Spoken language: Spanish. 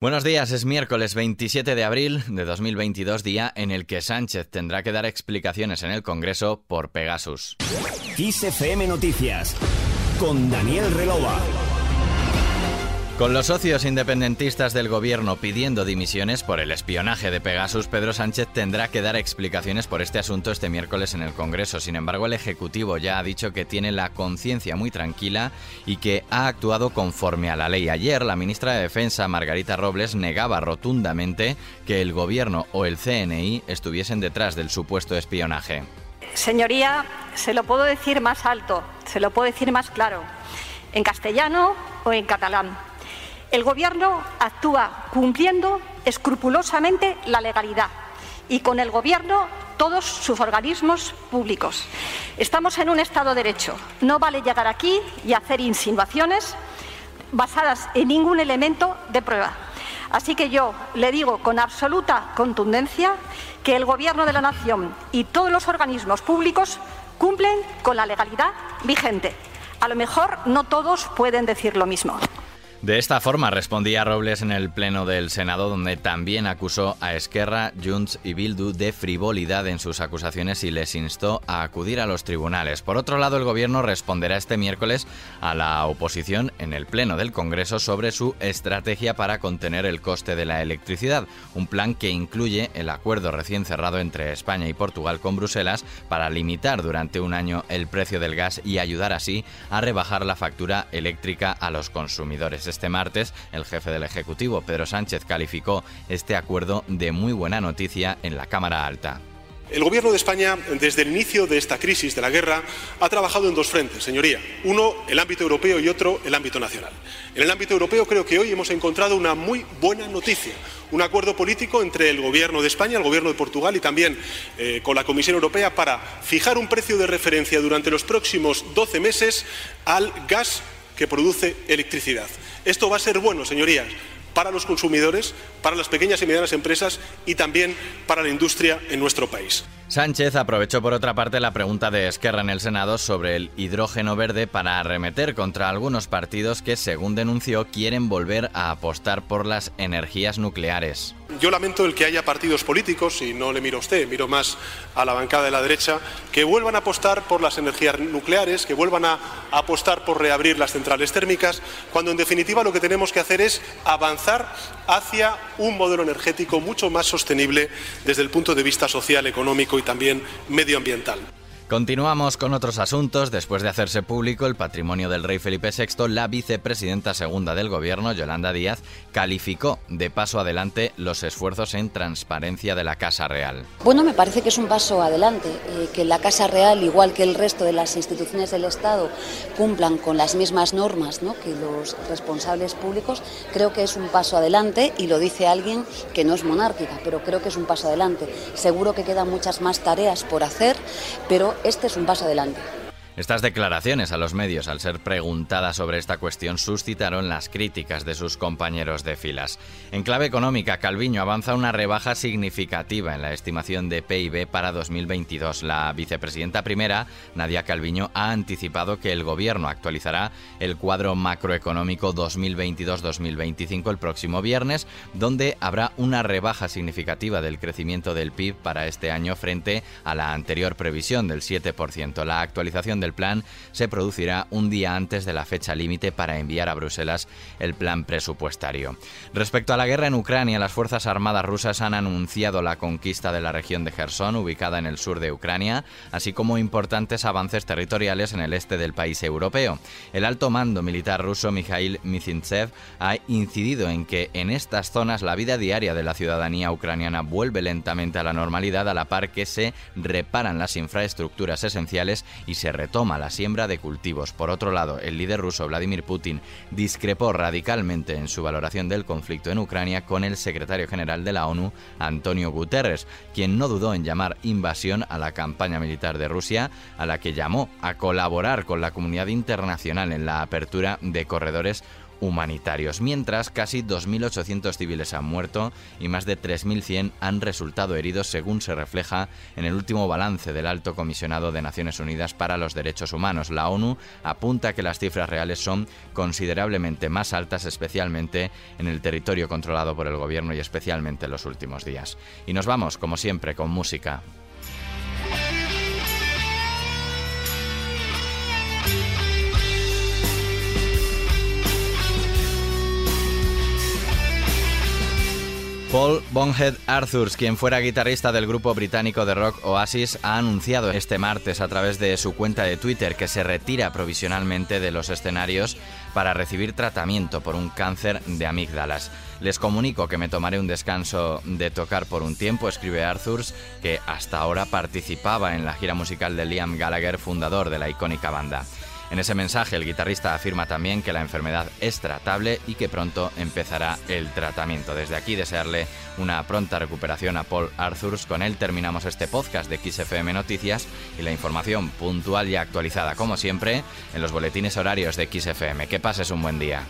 Buenos días, es miércoles 27 de abril de 2022, día en el que Sánchez tendrá que dar explicaciones en el Congreso por Pegasus. XFM Noticias con Daniel Relova. Con los socios independentistas del gobierno pidiendo dimisiones por el espionaje de Pegasus, Pedro Sánchez tendrá que dar explicaciones por este asunto este miércoles en el Congreso. Sin embargo, el Ejecutivo ya ha dicho que tiene la conciencia muy tranquila y que ha actuado conforme a la ley. Ayer, la ministra de Defensa, Margarita Robles, negaba rotundamente que el gobierno o el CNI estuviesen detrás del supuesto espionaje. Señoría, se lo puedo decir más alto, se lo puedo decir más claro, en castellano o en catalán. El Gobierno actúa cumpliendo escrupulosamente la legalidad y con el Gobierno todos sus organismos públicos. Estamos en un Estado de Derecho. No vale llegar aquí y hacer insinuaciones basadas en ningún elemento de prueba. Así que yo le digo con absoluta contundencia que el Gobierno de la Nación y todos los organismos públicos cumplen con la legalidad vigente. A lo mejor no todos pueden decir lo mismo. De esta forma respondía Robles en el Pleno del Senado, donde también acusó a Esquerra, Junts y Bildu de frivolidad en sus acusaciones y les instó a acudir a los tribunales. Por otro lado, el Gobierno responderá este miércoles a la oposición en el Pleno del Congreso sobre su estrategia para contener el coste de la electricidad, un plan que incluye el acuerdo recién cerrado entre España y Portugal con Bruselas para limitar durante un año el precio del gas y ayudar así a rebajar la factura eléctrica a los consumidores. Este martes, el jefe del Ejecutivo, Pedro Sánchez, calificó este acuerdo de muy buena noticia en la Cámara Alta. El Gobierno de España, desde el inicio de esta crisis de la guerra, ha trabajado en dos frentes, señoría. Uno, el ámbito europeo y otro, el ámbito nacional. En el ámbito europeo creo que hoy hemos encontrado una muy buena noticia, un acuerdo político entre el Gobierno de España, el Gobierno de Portugal y también eh, con la Comisión Europea para fijar un precio de referencia durante los próximos 12 meses al gas que produce electricidad. Esto va a ser bueno, señorías, para los consumidores, para las pequeñas y medianas empresas y también para la industria en nuestro país. Sánchez aprovechó por otra parte la pregunta de Esquerra en el Senado sobre el hidrógeno verde para arremeter contra algunos partidos que, según denunció, quieren volver a apostar por las energías nucleares. Yo lamento el que haya partidos políticos, y no le miro a usted, miro más a la bancada de la derecha, que vuelvan a apostar por las energías nucleares, que vuelvan a apostar por reabrir las centrales térmicas, cuando en definitiva lo que tenemos que hacer es avanzar hacia un modelo energético mucho más sostenible desde el punto de vista social, económico y también medioambiental. Continuamos con otros asuntos. Después de hacerse público el patrimonio del rey Felipe VI, la vicepresidenta segunda del gobierno, Yolanda Díaz, calificó de paso adelante los esfuerzos en transparencia de la Casa Real. Bueno, me parece que es un paso adelante, eh, que la Casa Real, igual que el resto de las instituciones del Estado, cumplan con las mismas normas ¿no? que los responsables públicos. Creo que es un paso adelante y lo dice alguien que no es monárquica, pero creo que es un paso adelante. Seguro que quedan muchas más tareas por hacer, pero este es un paso adelante. Estas declaraciones a los medios, al ser preguntadas sobre esta cuestión, suscitaron las críticas de sus compañeros de filas. En clave económica, Calviño avanza una rebaja significativa en la estimación de PIB para 2022. La vicepresidenta primera, Nadia Calviño, ha anticipado que el gobierno actualizará el cuadro macroeconómico 2022-2025 el próximo viernes, donde habrá una rebaja significativa del crecimiento del PIB para este año frente a la anterior previsión del 7%. La actualización del el plan se producirá un día antes de la fecha límite para enviar a Bruselas el plan presupuestario. Respecto a la guerra en Ucrania, las Fuerzas Armadas rusas han anunciado la conquista de la región de Gerson, ubicada en el sur de Ucrania, así como importantes avances territoriales en el este del país europeo. El alto mando militar ruso Mikhail Mizintsev ha incidido en que en estas zonas la vida diaria de la ciudadanía ucraniana vuelve lentamente a la normalidad a la par que se reparan las infraestructuras esenciales y se retoma toma la siembra de cultivos. Por otro lado, el líder ruso Vladimir Putin discrepó radicalmente en su valoración del conflicto en Ucrania con el secretario general de la ONU, Antonio Guterres, quien no dudó en llamar invasión a la campaña militar de Rusia, a la que llamó a colaborar con la comunidad internacional en la apertura de corredores humanitarios, mientras casi 2.800 civiles han muerto y más de 3.100 han resultado heridos, según se refleja en el último balance del Alto Comisionado de Naciones Unidas para los Derechos Humanos. La ONU apunta que las cifras reales son considerablemente más altas, especialmente en el territorio controlado por el gobierno y especialmente en los últimos días. Y nos vamos, como siempre, con música. Paul Bonhead Arthurs, quien fuera guitarrista del grupo británico de rock Oasis, ha anunciado este martes a través de su cuenta de Twitter que se retira provisionalmente de los escenarios para recibir tratamiento por un cáncer de amígdalas. Les comunico que me tomaré un descanso de tocar por un tiempo, escribe Arthurs, que hasta ahora participaba en la gira musical de Liam Gallagher, fundador de la icónica banda. En ese mensaje el guitarrista afirma también que la enfermedad es tratable y que pronto empezará el tratamiento. Desde aquí desearle una pronta recuperación a Paul Arthurs. Con él terminamos este podcast de XFM Noticias y la información puntual y actualizada como siempre en los boletines horarios de XFM. Que pases un buen día.